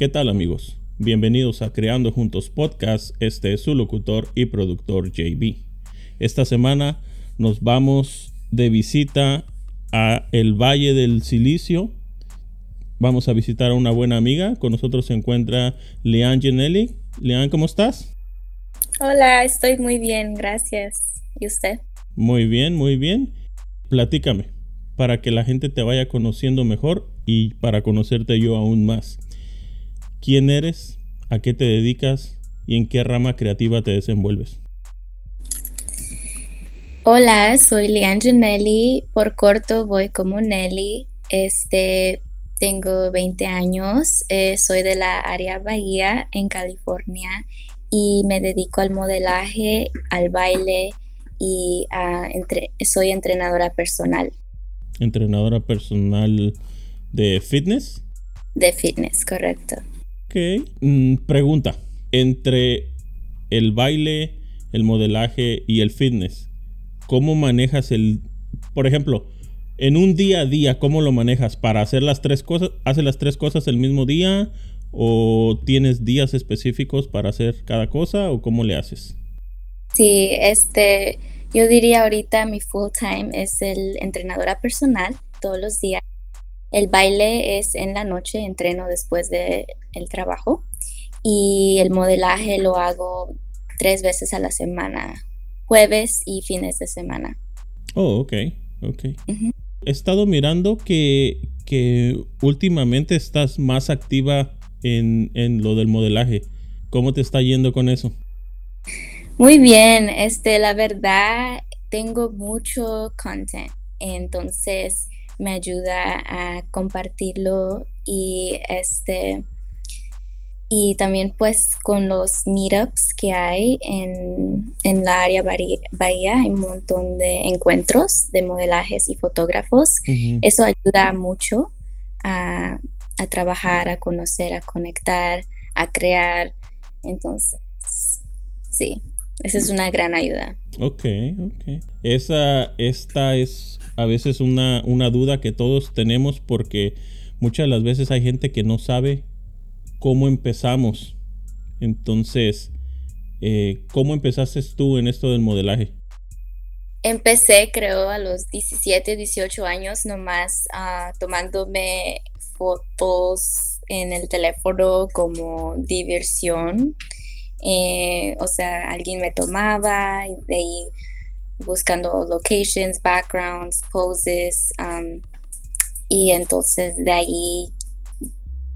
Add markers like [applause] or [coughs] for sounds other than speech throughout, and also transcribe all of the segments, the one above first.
¿Qué tal amigos? Bienvenidos a Creando Juntos Podcast. Este es su locutor y productor JB. Esta semana nos vamos de visita a el Valle del Silicio. Vamos a visitar a una buena amiga. Con nosotros se encuentra Leanne Genelli. Leanne, ¿cómo estás? Hola, estoy muy bien, gracias. ¿Y usted? Muy bien, muy bien. Platícame, para que la gente te vaya conociendo mejor y para conocerte yo aún más quién eres, a qué te dedicas y en qué rama creativa te desenvuelves. Hola, soy Leanne Nelly, por corto voy como Nelly. Este, tengo 20 años, eh, soy de la área Bahía en California y me dedico al modelaje, al baile y soy entrenadora personal. ¿Entrenadora personal de fitness? De fitness, correcto. Ok. Mm, pregunta. Entre el baile, el modelaje y el fitness, ¿cómo manejas el... Por ejemplo, en un día a día, ¿cómo lo manejas? ¿Para hacer las tres cosas? ¿Haces las tres cosas el mismo día? ¿O tienes días específicos para hacer cada cosa? ¿O cómo le haces? Sí, este, yo diría ahorita mi full time es el entrenadora personal todos los días. El baile es en la noche, entreno después del el trabajo y el modelaje lo hago tres veces a la semana, jueves y fines de semana. Oh, ok, ok. He estado mirando que, que últimamente estás más activa en, en lo del modelaje. ¿Cómo te está yendo con eso? Muy bien, este, la verdad, tengo mucho content, entonces me ayuda a compartirlo y este y también pues con los meetups que hay en, en la área Bahía hay un montón de encuentros de modelajes y fotógrafos. Eso ayuda mucho a, a, trabajar, a conocer, a conectar, a crear. Entonces, sí, esa es una gran ayuda. Ok, ok. Esa, esta es a veces una, una duda que todos tenemos porque muchas de las veces hay gente que no sabe cómo empezamos. Entonces, eh, ¿cómo empezaste tú en esto del modelaje? Empecé, creo, a los 17, 18 años nomás uh, tomándome fotos en el teléfono como diversión. Eh, o sea, alguien me tomaba y de ahí buscando locations, backgrounds, poses. Um, y entonces de ahí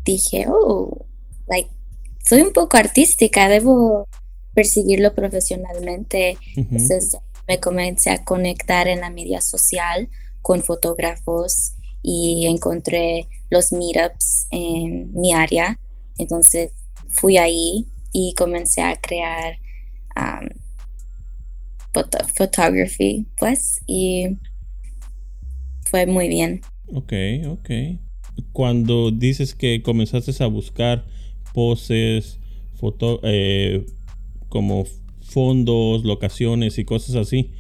dije, oh, like, soy un poco artística, debo perseguirlo profesionalmente. Entonces me comencé a conectar en la media social con fotógrafos y encontré los meetups en mi área. Entonces fui ahí y comencé a crear um, photography, pues, y fue muy bien. Ok, ok. Cuando dices que comenzaste a buscar poses, foto, eh, como fondos, locaciones y cosas así,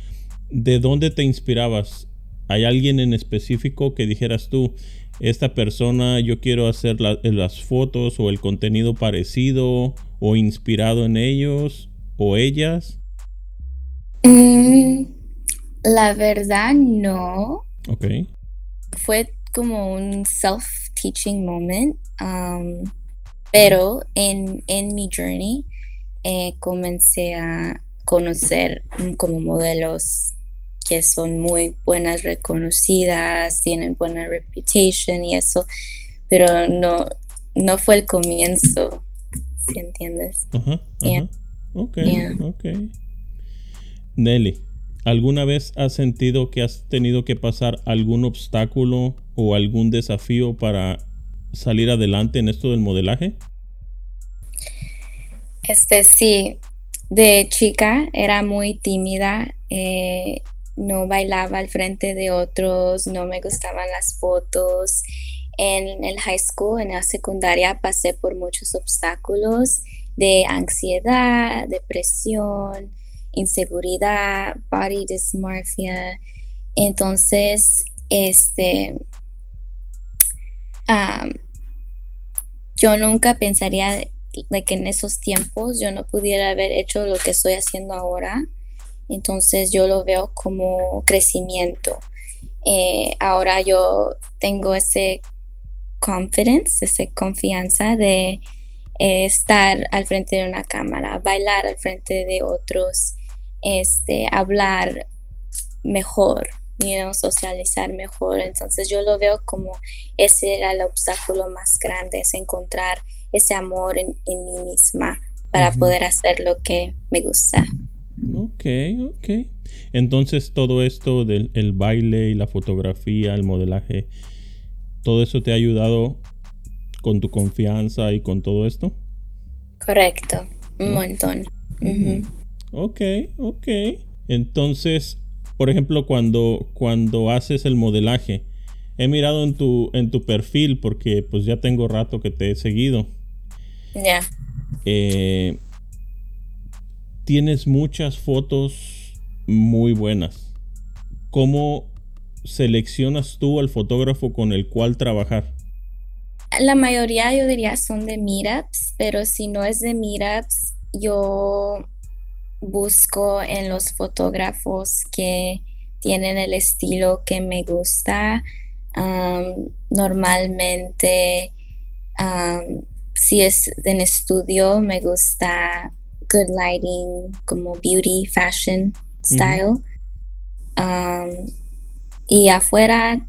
¿de dónde te inspirabas? ¿Hay alguien en específico que dijeras tú, esta persona yo quiero hacer las fotos o el contenido parecido o inspirado en ellos o ellas? La verdad, no. Ok. Fue como un self-teaching moment. Um, pero en, en, mi journey eh, comencé a conocer como modelos que son muy buenas, reconocidas, tienen buena reputation y eso, pero no, no fue el comienzo, si entiendes. Ajá, Ok, ok. Nelly, ¿alguna vez has sentido que has tenido que pasar algún obstáculo o algún desafío para salir adelante en esto del modelaje? Este sí, de chica era muy tímida, eh, no bailaba al frente de otros, no me gustaban las fotos. En el high school, en la secundaria, pasé por muchos obstáculos de ansiedad, depresión, inseguridad, body dysmorphia. Entonces, este, yo nunca pensaría de que en esos tiempos yo no pudiera haber hecho lo que estoy haciendo ahora. Entonces yo lo veo como crecimiento. Eh, ahora yo tengo ese confidence, esa confianza de eh, estar al frente de una cámara, bailar al frente de otros, este, hablar mejor, socializar mejor. Entonces yo lo veo como ese era el obstáculo más grande, es encontrar ese amor en, mí misma para poder hacer lo que me gusta. Ok, ok. Entonces todo esto del el baile y la fotografía, el modelaje, ¿todo eso te ha ayudado con tu confianza y con todo esto? Correcto, un montón. Ok, ok. Entonces, por ejemplo, cuando, cuando haces el modelaje, he mirado en tu, en tu perfil porque pues ya tengo rato que te he seguido. Ya. Eh, tienes muchas fotos muy buenas. ¿Cómo seleccionas tú al fotógrafo con el cual trabajar? La mayoría yo diría son de meetups, pero si no es de meetups, yo busco en los fotógrafos que tienen el estilo que me gusta. normalmente, si es en estudio, me gusta good lighting, como beauty, fashion style. y afuera,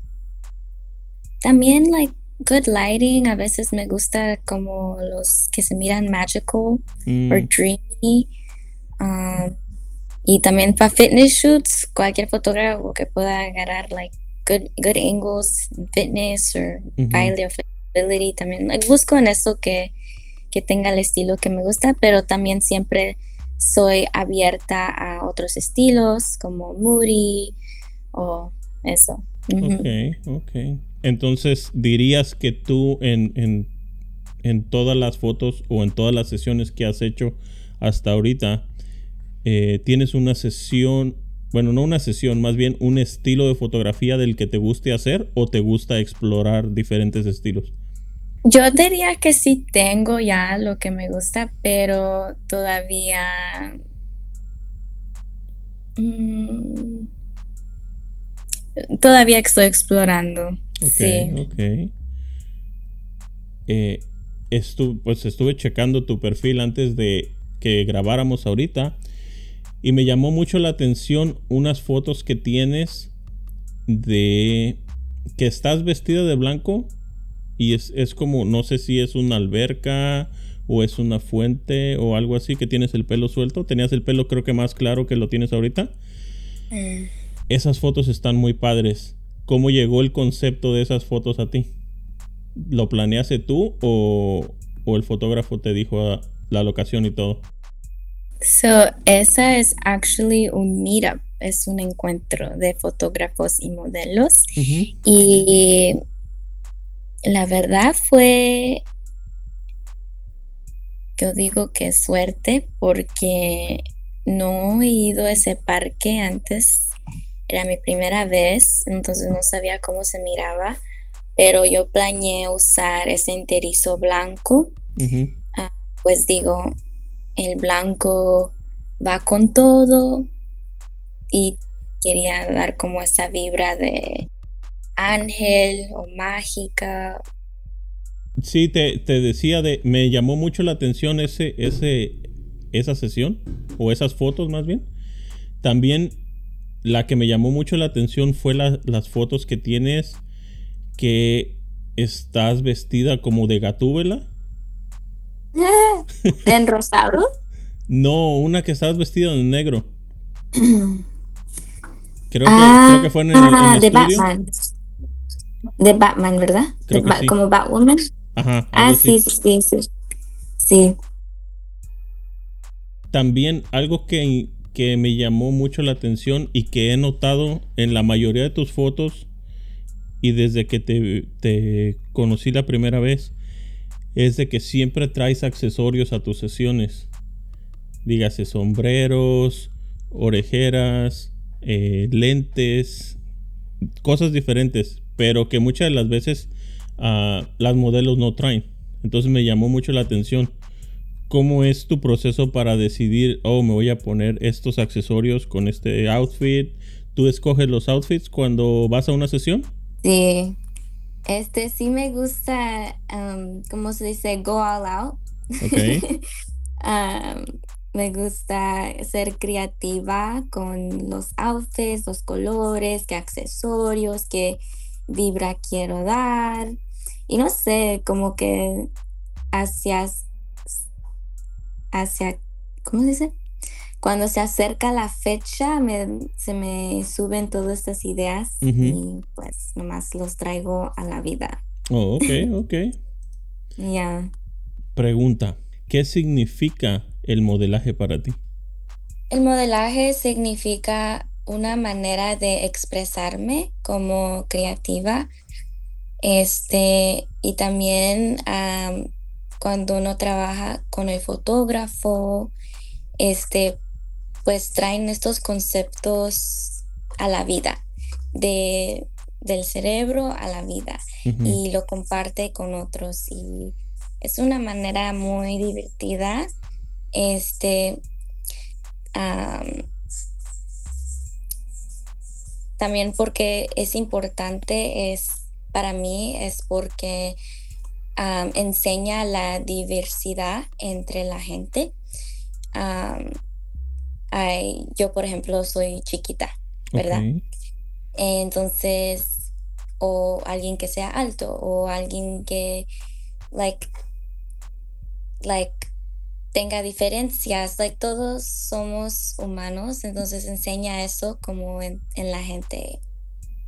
también, like, good lighting. A veces me gusta como los que se miran magical mm. dreamy. Um, y también para fitness shoots, cualquier fotógrafo que pueda agarrar like good, good angles, fitness or baile o flexibility, también busco en eso que, que tenga el estilo que me gusta, pero también siempre soy abierta a otros estilos como moody o eso. Ok, ok. Entonces, dirías que tú en, en, en todas las fotos o en todas las sesiones que has hecho hasta ahorita, eh, tienes una sesión, bueno, no una sesión, más bien un estilo de fotografía del que te guste hacer o te gusta explorar diferentes estilos? Yo diría que sí tengo ya lo que me gusta, pero todavía... Mm, todavía estoy explorando. sí. ok. Eh, pues estuve checando tu perfil antes de que grabáramos ahorita y me llamó mucho la atención unas fotos que tienes de que estás vestida de blanco y es, como, no sé si es una alberca o es una fuente o algo así que tienes el pelo suelto. Tenías el pelo creo que más claro que lo tienes ahorita. Mm. Esas fotos están muy padres. ¿Cómo llegó el concepto de esas fotos a ti? ¿Lo planeaste tú o, o el fotógrafo te dijo la locación y todo? So, esa es actually un meetup, es un encuentro de fotógrafos y modelos. Y la verdad fue, yo digo que suerte porque no he ido a ese parque antes, era mi primera vez, entonces no sabía cómo se miraba, pero yo planeé usar ese enterizo blanco. Ah, pues digo, el blanco va con todo y quería dar como esa vibra de ángel o mágica. Sí, te, decía de, me llamó mucho la atención ese, ese, esa sesión, o esas fotos más bien. También la que me llamó mucho la atención fue las fotos que tienes que estás vestida como de gatúbela. [laughs] [laughs] ¿En rosado? no, una que estabas vestida en negro. [clears throat] Creo que, ah, creo que fue en el, en de Batman. De Batman, ¿verdad? Como Batwoman. Ajá. Ah, sí, sí, sí, sí. También algo que, que me llamó mucho la atención y que he notado en la mayoría de tus fotos y desde que te, te conocí la primera vez es de que siempre traes accesorios a tus sesiones. Dígase sombreros, orejeras, eh, lentes, cosas diferentes, pero que muchas de las veces ah, las modelos no traen. Entonces me llamó mucho la atención. ¿Cómo es tu proceso para decidir, oh, me voy a poner estos accesorios con este outfit? ¿Tú escoges los outfits cuando vas a una sesión? Sí. Este sí me gusta, um, ¿cómo se dice? Go all out. Ok. [laughs] Um, me gusta ser creativa con los outfits, los colores, qué accesorios, qué vibra quiero dar. Y no sé, como que hacia, hacia, ¿cómo se dice? Cuando se acerca la fecha, me- se me suben todas estas ideas y pues nomás los traigo a la vida. Oh, ok, [laughs] ok. Ya. Pregunta, ¿qué significa el modelaje para ti? El modelaje significa una manera de expresarme como creativa. Este, y también am, cuando uno trabaja con el fotógrafo, este, pues traen estos conceptos a la vida, de, del cerebro a la vida, y lo comparte con otros. Y es una manera muy divertida. Este, am, también porque es importante, es para mí, es porque enseña la diversidad entre la gente. Hay- yo, por ejemplo, soy chiquita, ¿verdad? Entonces, o alguien que sea alto, o alguien que, like, like, tenga diferencias, like, todos somos humanos, entonces enseña eso como en, en la gente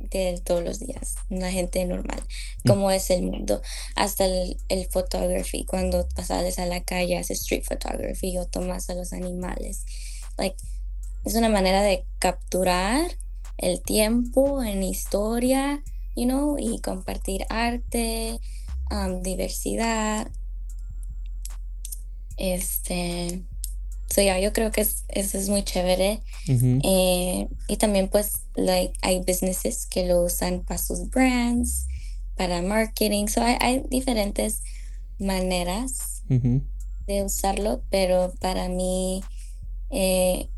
de todos los días, en la gente normal, Mm. cómo es el mundo, hasta el, el photography, cuando sales a la calle, haces street photography o tomas a los animales, like, es una manera de capturar el tiempo en historia, you know, y compartir arte, um, diversidad. Este, so yeah, yo creo que es, eso es muy chévere. Eh, y también pues like, hay businesses que lo usan para sus brands, para marketing. So hay, hay diferentes maneras de usarlo, pero para mí eh,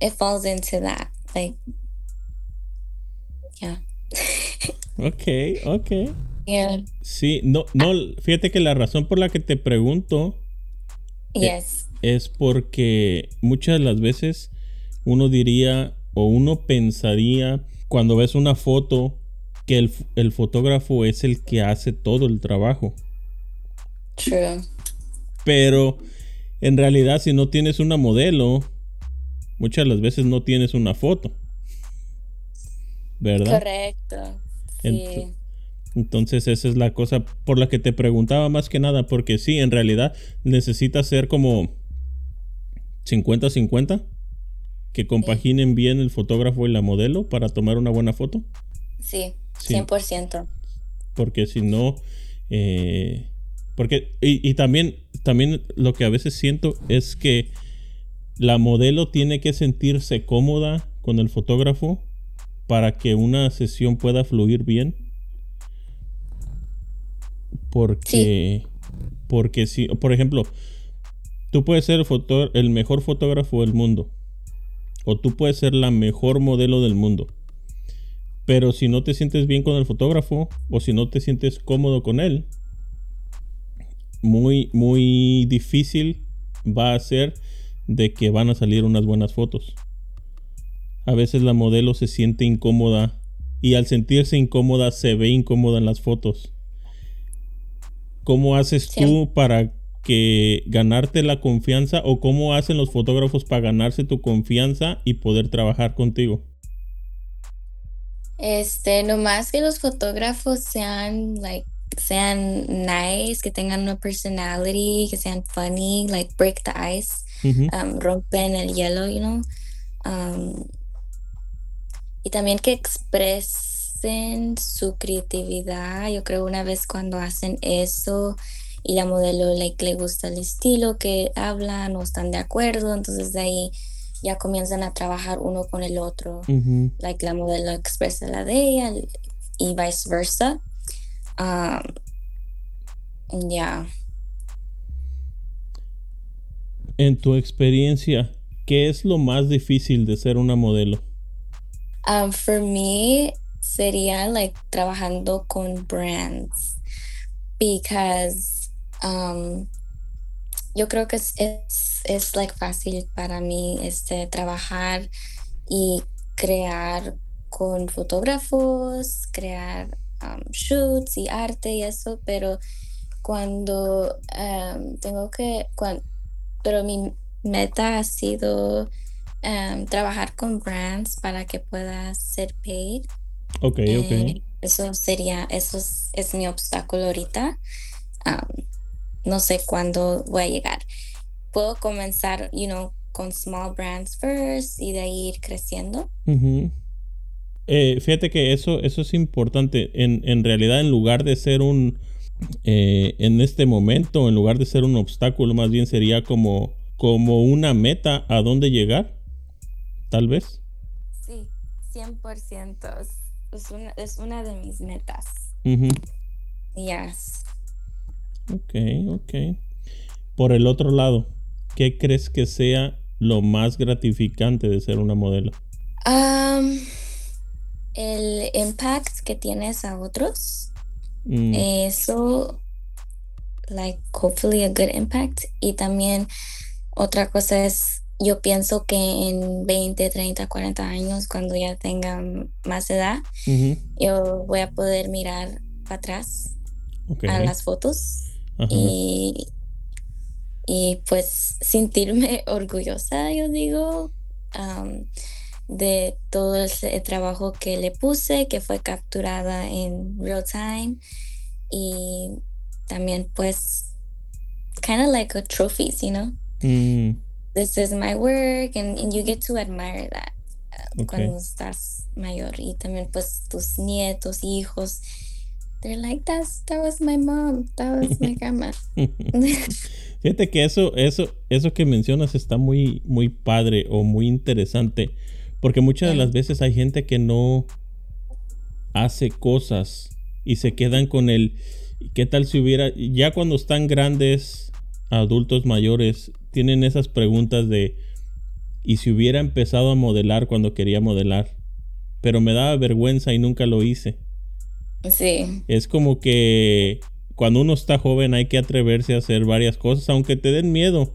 it falls into that. Like, yeah. Ok, ok. Yeah. Sí, no, no, fíjate que la razón por la que te pregunto Yes. es porque muchas de las veces uno diría o uno pensaría cuando ves una foto que el, el fotógrafo es el que hace todo el trabajo. True. Pero en realidad si no tienes una modelo, muchas de las veces no tienes una foto. ¿Verdad? Correcto. Sí. Entonces esa es la cosa por la que te preguntaba más que nada, porque sí, en realidad necesitas ser como 50-50, que compaginen bien el fotógrafo y la modelo para tomar una buena foto, Sí. Sí. 100%. porque si no, eh, porque, y, y también, también lo que a veces siento es que la modelo tiene que sentirse cómoda con el fotógrafo para que una sesión pueda fluir bien. Porque, porque si, por ejemplo, tú puedes ser el, foto- el mejor fotógrafo del mundo. O tú puedes ser la mejor modelo del mundo. Pero si no te sientes bien con el fotógrafo o si no te sientes cómodo con él, muy, muy difícil va a ser de que van a salir unas buenas fotos. A veces la modelo se siente incómoda y al sentirse incómoda se ve incómoda en las fotos. ¿Cómo haces Sí. tú para que ganarte la confianza o cómo hacen los fotógrafos para ganarse tu confianza y poder trabajar contigo? Este, nomás que los fotógrafos sean, like, sean nice, que tengan una personality, que sean funny, like, break the ice, um, rompen el hielo, you know. Um, y también que expresen su creatividad. Yo creo una vez cuando hacen eso y la modelo like, le gusta el estilo que hablan o están de acuerdo, entonces de ahí ya comienzan a trabajar uno con el otro. like la modelo expresa la de ella y viceversa. Um, ya, En tu experiencia, ¿qué es lo más difícil de ser una modelo? Um, for me, sería like trabajando con brands because um, yo creo que es, es, es like fácil para mí este trabajar y crear con fotógrafos, crear um, shoots y arte y eso, pero cuando um, tengo que, cuando, pero mi meta ha sido um, trabajar con brands para que pueda ser paid. Ok, ok. Eh, eso sería, eso es, es mi obstáculo ahorita. Um, no sé cuándo voy a llegar. Puedo comenzar, you know, con small brands first y de ahí ir creciendo. Eh, fíjate que eso, eso es importante. En, en realidad, en lugar de ser un, eh, en este momento, en lugar de ser un obstáculo, más bien sería como, como una meta a dónde llegar, tal vez. Sí, 100%. Es, una, es una de mis metas. Ujú. Yes. Ok, ok. Por el otro lado, ¿qué crees que sea lo más gratificante de ser una modelo? Um, el impact que tienes a otros. Mm, Eso, like, hopefully a good impact. Y también otra cosa es, yo pienso que en 20, 30, 40 años, cuando ya tenga más edad, yo voy a poder mirar para atrás a las fotos ajá, y, y pues sentirme [laughs] orgullosa, yo digo, am, de todo ese trabajo que le puse, que fue capturada en real time y también pues kind of like a trophies, you know? mm, This is my work and, and you get to admire that uh, Ok. cuando estás mayor y también pues tus nietos, hijos, they're like, That's, that was my mom, that was my [laughs] grandma. Fíjate que eso, eso, eso que mencionas está muy, muy padre o muy interesante. Porque muchas de las veces hay gente que no hace cosas y se quedan con el ¿qué tal si hubiera? Ya cuando están grandes, adultos mayores, tienen esas preguntas de ¿y si hubiera empezado a modelar cuando quería modelar? Pero me daba vergüenza y nunca lo hice. sí, Es como que cuando uno está joven hay que atreverse a hacer varias cosas, aunque te den miedo,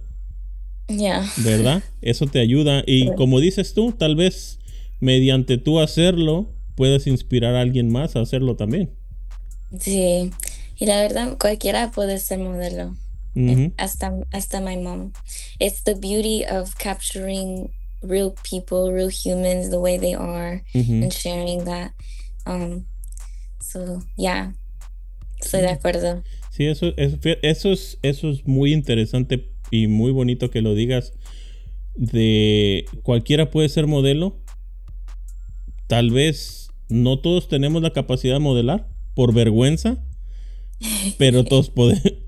yeah. ¿verdad? Eso te ayuda. Y como dices tú, tal vez mediante tú hacerlo, puedes inspirar a alguien más a hacerlo también. Sí, y la verdad, cualquiera puede ser modelo, hasta, hasta my mom. It's the beauty of capturing real people, real humans, the way they are, ujú. and sharing that. Um, so, yeah, estoy de acuerdo. Sí, eso, eso, eso es, eso es muy interesante y muy bonito que lo digas. De cualquiera puede ser modelo. Tal vez no todos tenemos la capacidad de modelar por vergüenza, [laughs] pero todos,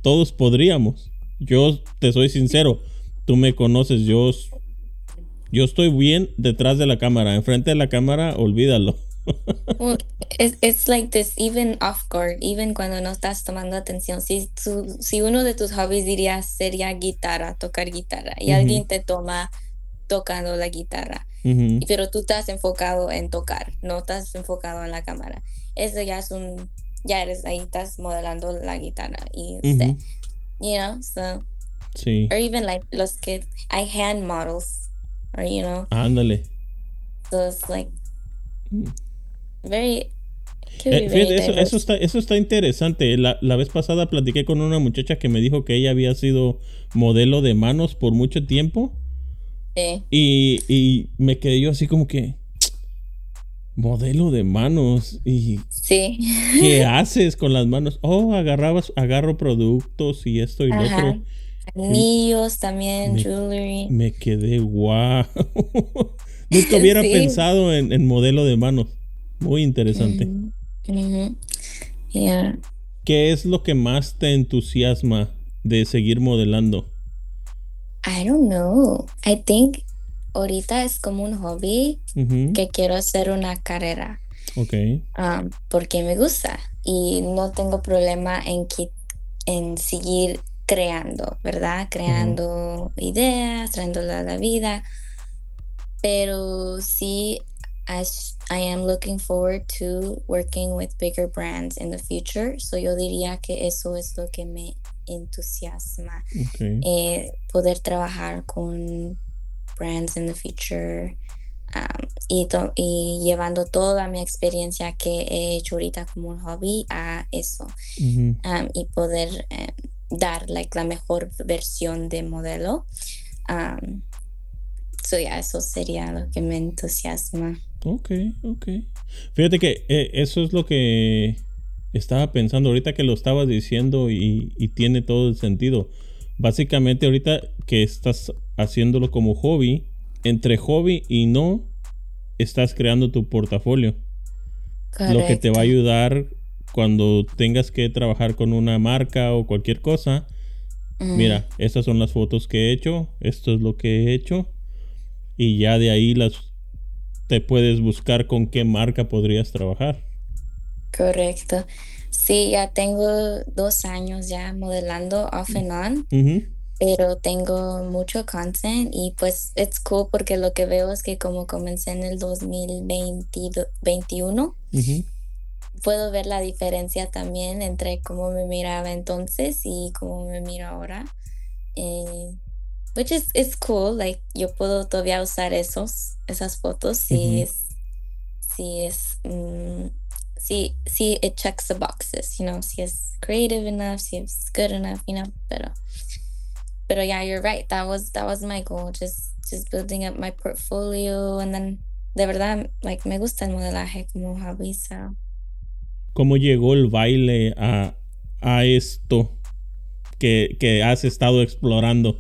todos podríamos. Yo te soy sincero, tú me conoces, yo, yo estoy bien detrás de la cámara, enfrente de la cámara, olvídalo. Well, it's, it's like this, even off guard, even cuando no estás tomando atención. Si, tu- si uno de tus hobbies diría sería guitarra, tocar guitarra, y alguien te toma tocando la guitarra, pero tú estás enfocado en tocar, no estás enfocado en la cámara. Eso ya es un, ya eres ahí, estás modelando la guitarra, y este, ujú. you know, so, Sí, or even like los que, I hand models, or you know, ándale. so it's like Mm. Very, Eh, fíjate, eso, está, eso está interesante. La, la vez pasada platiqué con una muchacha que me dijo que ella había sido modelo de manos por mucho tiempo. Sí. Y, y me quedé yo así como que. Modelo de manos. ¿Y Sí. qué [laughs] haces con las manos? Oh, agarrabas, agarro productos y esto y lo otro. Anillos también, Me- jewelry. Me quedé guau. [laughs] Nunca hubiera Sí. pensado en, en modelo de manos. Muy interesante. Yeah. ¿Qué es lo que más te entusiasma de seguir modelando? I don't know. I think ahorita es como un hobby que quiero hacer una carrera Ok. um, porque me gusta y no tengo problema en, en seguir creando, ¿verdad? Creando ideas, trayéndola a la vida. Pero sí, I, I am looking forward to working with bigger brands in the future. So yo diría que eso es lo que me entusiasma. Eh, poder trabajar con brands in the future. Um, y, y, llevando toda mi experiencia que he hecho ahorita como un hobby a eso um, y poder eh, dar like, la mejor versión de modelo. Um, so yeah, eso sería lo que me entusiasma. Ok, ok. Fíjate que eh, eso es lo que estaba pensando ahorita que lo estabas diciendo y, y, tiene todo el sentido. Básicamente ahorita que estás haciéndolo como hobby, entre hobby y no, estás creando tu portafolio. Lo que te va a ayudar cuando tengas que trabajar con una marca o cualquier cosa, mm. mira, estas son las fotos que he hecho, esto es lo que he hecho y ya de ahí las te puedes buscar con qué marca podrías trabajar. Correcto. Sí, ya tengo dos años ya modelando off and on, pero tengo mucho content y pues it's cool porque lo que veo es que como comencé en el 2021, puedo ver la diferencia también entre cómo me miraba entonces y cómo me miro ahora. Eh, which is, is cool, like yo puedo todavía usar esos, esas fotos si es, si es, mm, si, si it checks the boxes, you know, si es creative enough, si es good enough, you know, pero, pero yeah, you're right, that was, that was my goal, just, just building up my portfolio and then, de verdad, like, me gusta el modelaje como hobby, so. ¿Cómo llegó el baile a, a esto que, que has estado explorando?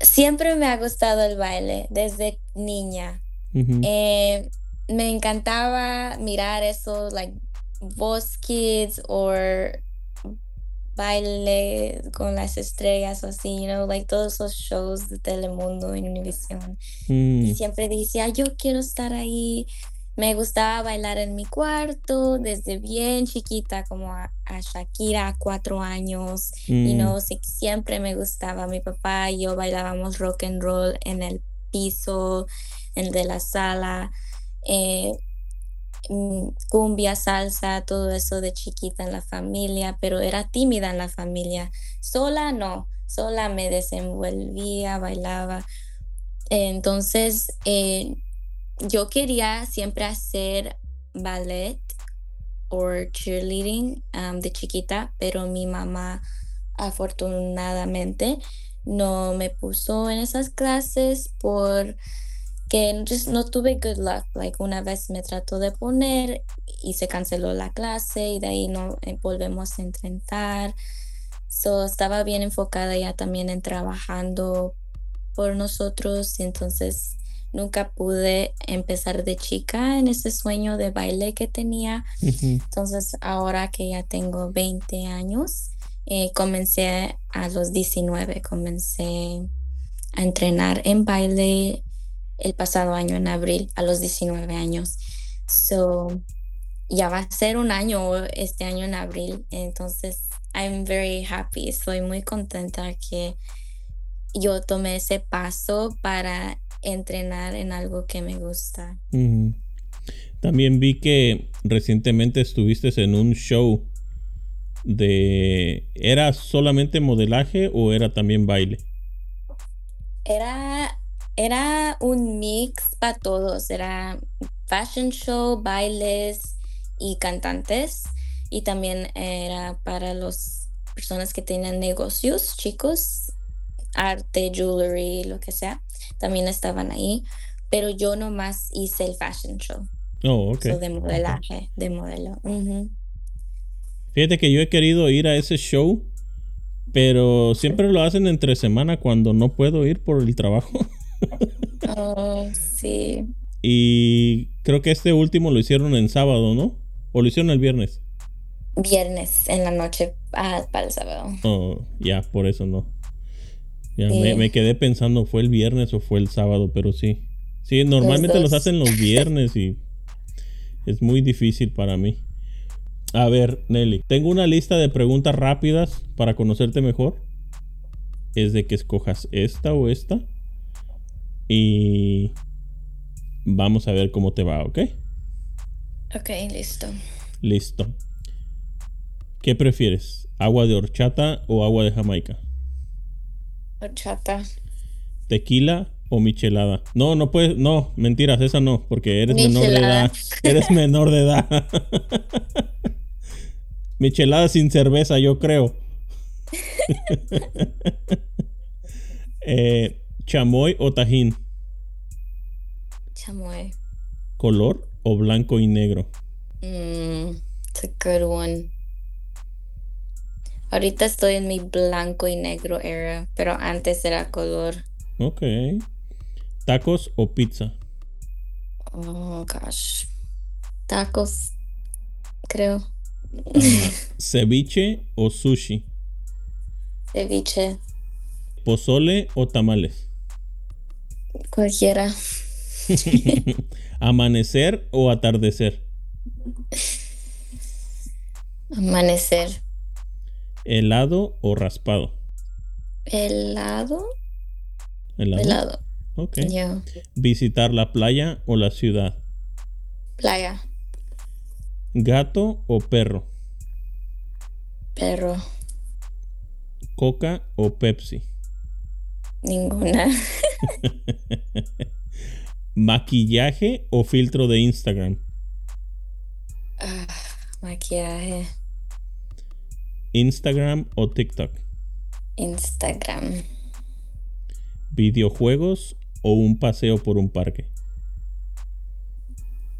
Siempre me ha gustado el baile desde niña. Eh, me encantaba mirar eso, like Voz Kids o baile con las estrellas o así, you know, like todos esos shows de Telemundo en Univision. Y mm. siempre decía, yo quiero estar ahí. Me gustaba bailar en mi cuarto desde bien chiquita, como a, Shakira a cuatro años. Y no, mm. siempre me gustaba. Mi papá y yo bailábamos rock and roll en el piso, en el de la sala. Eh, mm, cumbia, salsa, todo eso de chiquita en la familia, pero era tímida en la familia. Sola no, sola me desenvolvía, bailaba. Entonces, eh, yo quería siempre hacer ballet o cheerleading um, de chiquita, pero mi mamá afortunadamente no me puso en esas clases porque no tuve good luck. Like una vez me trató de poner y se canceló la clase y de ahí no eh, volvemos a intentar. So, estaba bien enfocada ya también en trabajando por nosotros y entonces nunca pude empezar de chica en ese sueño de baile que tenía. Entonces, ahora que ya tengo 20 años, eh, comencé a los 19, comencé a entrenar en baile el pasado año en abril, a los 19 años. So, ya va a ser un año este año en abril, entonces I'm very happy, estoy muy contenta que yo tomé ese paso para entrenar en algo que me gusta. También vi que recientemente estuviste en un show de... ¿Era solamente modelaje o era también baile? Era, era un mix para todos. Era fashion show, bailes y cantantes. Y también era para las personas que tienen negocios chicos, arte, jewelry, lo que sea también estaban ahí, pero yo nomás hice el fashion show. Oh, ok. de modelaje, de modelo. Fíjate que yo he querido ir a ese show, pero siempre lo hacen entre semana cuando no puedo ir por el trabajo. [laughs] oh, sí. Y creo que este último lo hicieron en sábado, ¿no? ¿O lo hicieron el viernes? Viernes en la noche ah, para el sábado. Oh, ya, por eso no. Ya, me, quedé pensando, ¿fue el viernes o fue el sábado? Pero sí. Sí, normalmente los, hacen los viernes y es muy difícil para mí. A ver, Nelly, tengo una lista de preguntas rápidas para conocerte mejor. Es de que escojas esta o esta. Y vamos a ver cómo te va, ¿ok? Ok, listo. Listo. ¿Qué prefieres? ¿Agua de horchata o agua de Jamaica? Horchata. ¿Tequila o michelada? No, no puedes, no, mentiras, esa no, porque eres menor de edad. Eres menor de edad. [laughs] michelada sin cerveza, yo creo. [laughs] eh, ¿Chamoy o tajín? Chamoy. ¿Color o blanco y negro? Mm, it's a good one. Ahorita estoy en mi blanco y negro era, pero antes era color. Ok. ¿Tacos o pizza? Oh, gosh. Tacos, creo. [laughs] ¿Ceviche o sushi? Ceviche. ¿Pozole o tamales? Cualquiera. [laughs] ¿Amanecer o atardecer? Amanecer. ¿Helado o raspado? ¿Helado? ¿Helado? Helado. Ok. Ya. ¿Visitar la playa o la ciudad? Playa. ¿Gato o perro? Perro. ¿Coca o Pepsi? Ninguna. [laughs] ¿Maquillaje o filtro de Instagram? Ah, maquillaje. ¿Instagram o TikTok? Instagram. ¿Videojuegos o un paseo por un parque?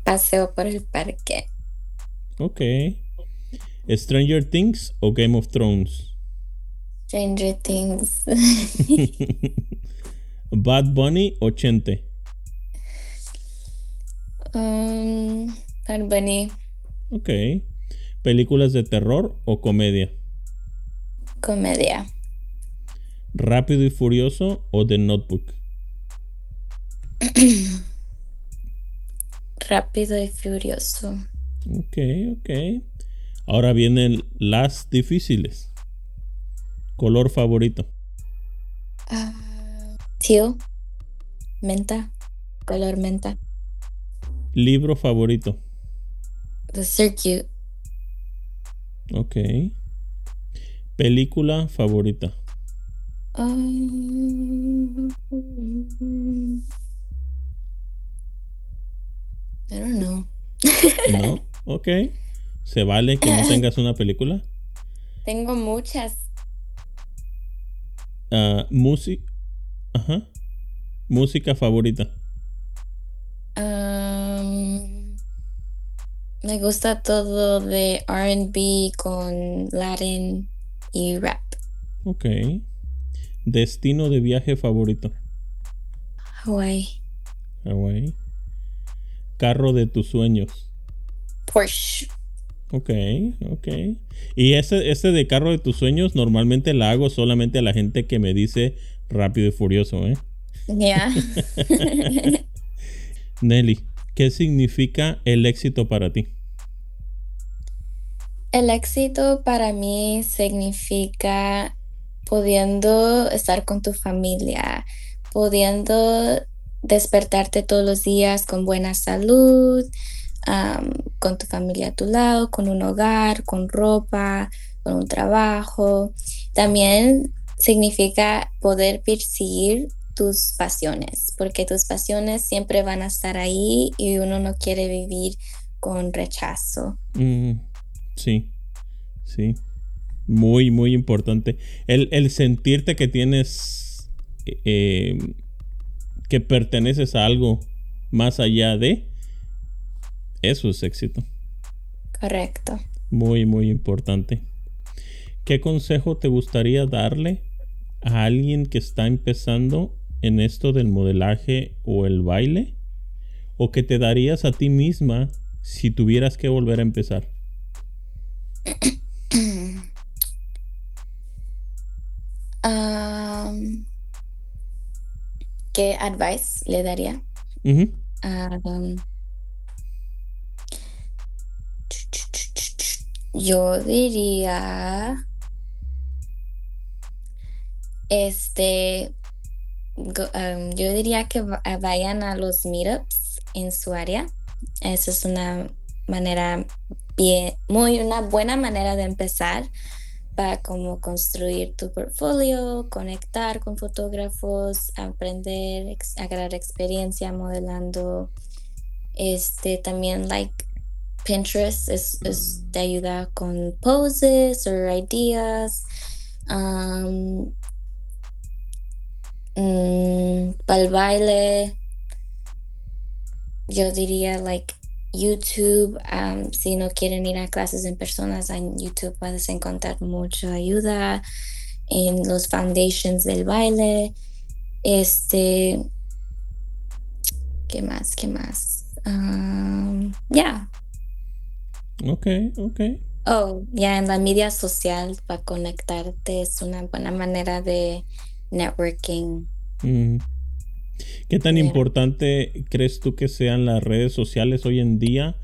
Paseo por el parque. Ok. ¿Stranger Things o Game of Thrones? Stranger Things. [laughs] ¿Bad Bunny o Chente? um, Bad Bunny. Ok. ¿Películas de terror o comedia? Comedia. ¿Rápido y Furioso o The Notebook? [clears throat] Rápido y furioso. Ok, ok. Ahora vienen las difíciles. ¿Color favorito? Ah, Teal. Menta. Color menta. ¿Libro favorito? The Circuit. Ok. ¿Película favorita? Um, I don't know. No. Ok. ¿Se vale que no [laughs] tengas una película? Tengo muchas. Ah, música. Ajá. Música favorita. Um, me gusta todo de RB con Latin y rap. Ok. Destino de viaje favorito. Hawaii. Hawaii. Carro de tus sueños. Porsche. Ok, ok. Y ese, ese de carro de tus sueños normalmente la hago solamente a la gente que me dice rápido y furioso, ¿eh? Yeah. [laughs] Nelly, ¿qué significa el éxito para ti? El éxito para mí significa pudiendo estar con tu familia, pudiendo despertarte todos los días con buena salud, con tu familia a tu lado, con un hogar, con ropa, con un trabajo. También significa poder perseguir tus pasiones, porque tus pasiones siempre van a estar ahí y uno no quiere vivir con rechazo. Mm, sí, sí. Muy, muy importante. El, el sentirte que tienes, eh, que perteneces a algo más allá de, eso es éxito. Correcto. Muy, muy importante. ¿Qué consejo te gustaría darle a alguien que está empezando en esto del modelaje o el baile? ¿O que te darías a ti misma si tuvieras que volver a empezar? [coughs] Um, ¿qué advice le daría? Ujú. Um, Yo diría, este, go- um, yo diría que va- vayan a los meetups en su área. Esa es una manera bien, muy una buena manera de empezar para como construir tu portfolio, conectar con fotógrafos, aprender, ex- agarrar experiencia modelando. Este también like Pinterest es, te ayuda con poses o ideas. Um, para el baile, yo diría like YouTube. um, si no quieren ir a clases en personas, en YouTube puedes encontrar mucha ayuda en los foundations del baile. Este, ¿qué más? ¿Qué más? Um, ya. Ok, ok. Oh, ya en la media social para conectarte es una buena manera de networking. Mm. ¿Qué tan importante crees tú que sean las redes sociales hoy en día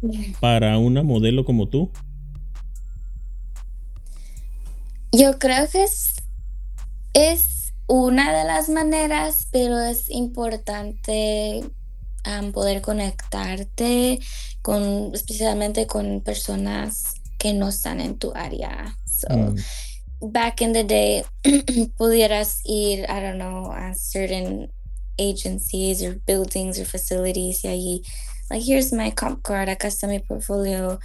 [laughs] para una modelo como tú? Yo creo que es, es una de las maneras, pero es importante poder conectarte con, especialmente con personas que no están en tu área. So, Mm, back in the day, [clears throat] pudieras ir, I don't know, a certain agencies or buildings or facilities y ahí, like, here's my comp card, acá está mi portfolio.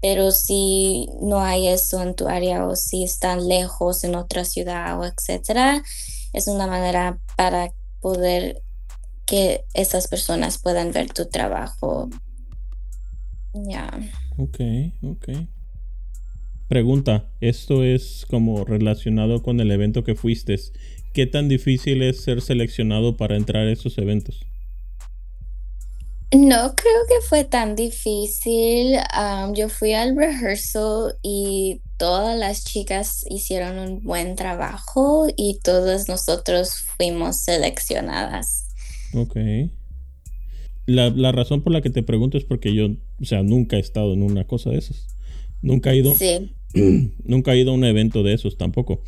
Pero si no hay eso en tu área o si están lejos en otra ciudad o etcétera, es una manera para poder que esas personas puedan ver tu trabajo. Ya. ok, ok. Pregunta, esto es como relacionado con el evento que fuiste. ¿Qué tan difícil es ser seleccionado para entrar a esos eventos? No creo que fue tan difícil. yo fui al rehearsal y todas las chicas hicieron un buen trabajo y todas nosotros fuimos seleccionadas. Ok. La, la razón por la que te pregunto es porque yo, o sea, nunca he estado en una cosa de esas. Nunca he ido, Sí. [clears throat] nunca he ido a un evento de esos tampoco.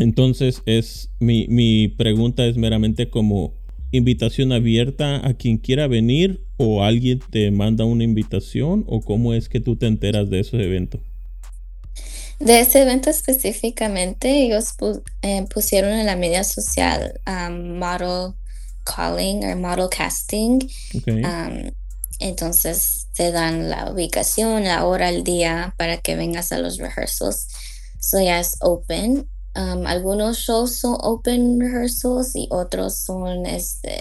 Entonces, es mi, mi pregunta es meramente como invitación abierta a quien quiera venir o alguien te manda una invitación o cómo es que tú te enteras de ese evento. De ese evento específicamente, ellos pu- eh, pusieron en la media social um, model calling o model casting. Ok. um, entonces te dan la ubicación, la hora, el día para que vengas a los rehearsals. So ya es open. Um, algunos shows son open rehearsals y otros son este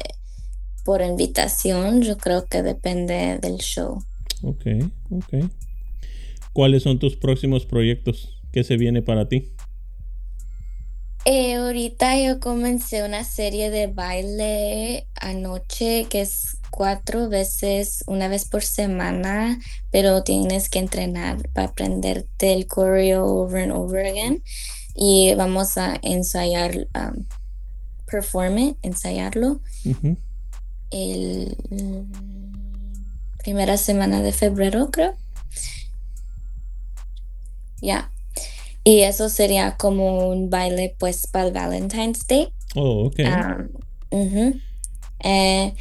por invitación. Yo creo que depende del show. Ok, ok. ¿Cuáles son tus próximos proyectos? ¿Qué se viene para ti? Eh, ahorita yo comencé una serie de baile anoche que es cuatro veces, una vez por semana, pero tienes que entrenar para aprenderte el choreo over and over again. Y vamos a ensayar, um, perform it, ensayarlo el primera semana de febrero, creo. Ya. Y eso sería como un baile pues para el Valentine's Day. Oh, ok. Eh,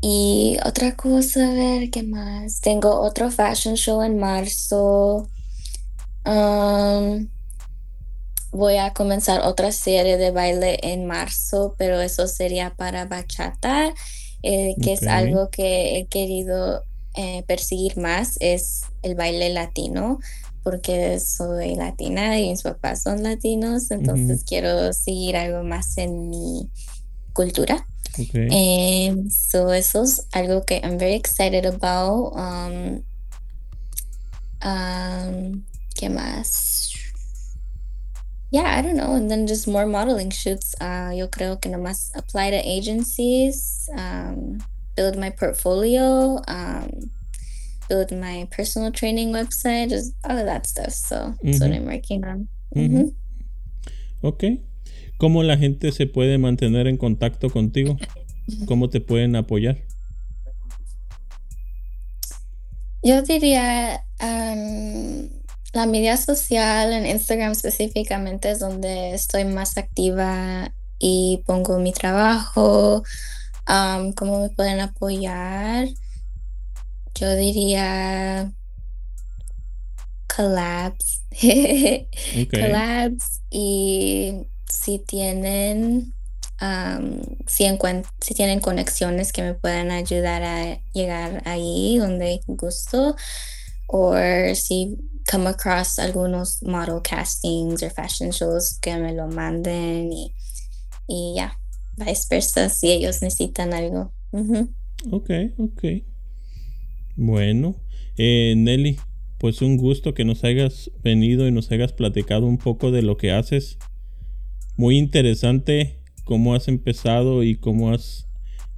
y otra cosa, a ver, ¿qué más? Tengo otro fashion show en marzo. Um, voy a comenzar otra serie de baile en marzo, pero eso sería para bachata, eh, que es algo que he querido eh, perseguir más, es el baile latino, porque soy latina y mis papás son latinos, entonces quiero seguir algo más en mi cultura. ok. And so eso es algo que I'm very excited about. Um, um, ¿qué más? Yeah, I don't know. And then just more modeling shoots. Uh, yo creo que nomás apply to agencies, um, build my portfolio, um, build my personal training website, just all of that stuff. So that's what. I'm working on. Ujú. Mhm. Ok. ¿Cómo la gente se puede mantener en contacto contigo? ¿Cómo te pueden apoyar? Yo diría la media social en Instagram específicamente es donde estoy más activa y pongo mi trabajo, cómo me pueden apoyar. Yo diría collabs. [laughs] Collabs y si tienen si, si tienen conexiones que me puedan ayudar a llegar ahí donde gusto o si come across algunos model castings o fashion shows que me lo manden y, y ya, vice versa si ellos necesitan algo. Ok, ok. Bueno, eh, Nelly, pues un gusto que nos hayas venido y nos hayas platicado un poco de lo que haces. Muy interesante cómo has empezado y cómo has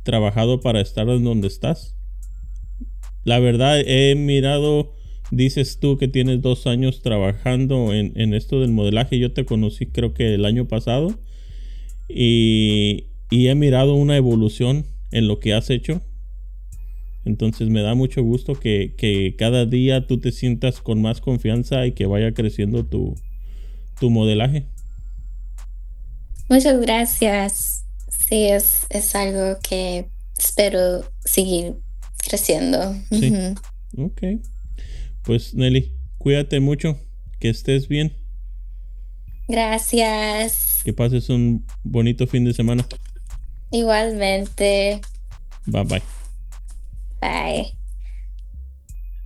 trabajado para estar en donde estás. La verdad, he mirado, dices tú que tienes dos años trabajando en, esto del modelaje. Yo te conocí creo que el año pasado y, y he mirado una evolución en lo que has hecho. Entonces me da mucho gusto que, que, cada día tú te sientas con más confianza y que vaya creciendo tu, tu modelaje. Muchas gracias. Sí, es, es algo que espero seguir creciendo. Sí. Ok. Pues Nelly, cuídate mucho, que estés bien. Gracias. Que pases un bonito fin de semana. Igualmente. Bye bye. Bye.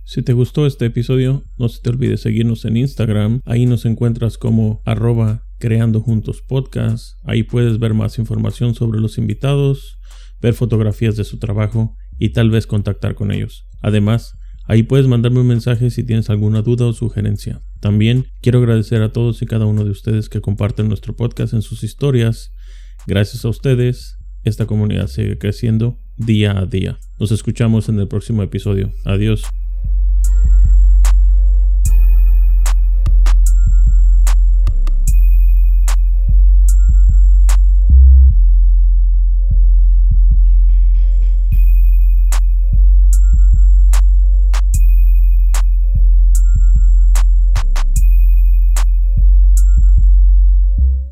Si te gustó este episodio, no se te olvide seguirnos en Instagram. Ahí nos encuentras como arroba creando juntos podcast. Ahí puedes ver más información sobre los invitados, ver fotografías de su trabajo y tal vez contactar con ellos. Además, ahí puedes mandarme un mensaje si tienes alguna duda o sugerencia. También quiero agradecer a todos y cada uno de ustedes que comparten nuestro podcast en sus historias. Gracias a ustedes, esta comunidad sigue creciendo día a día. Nos escuchamos en el próximo episodio. Adiós.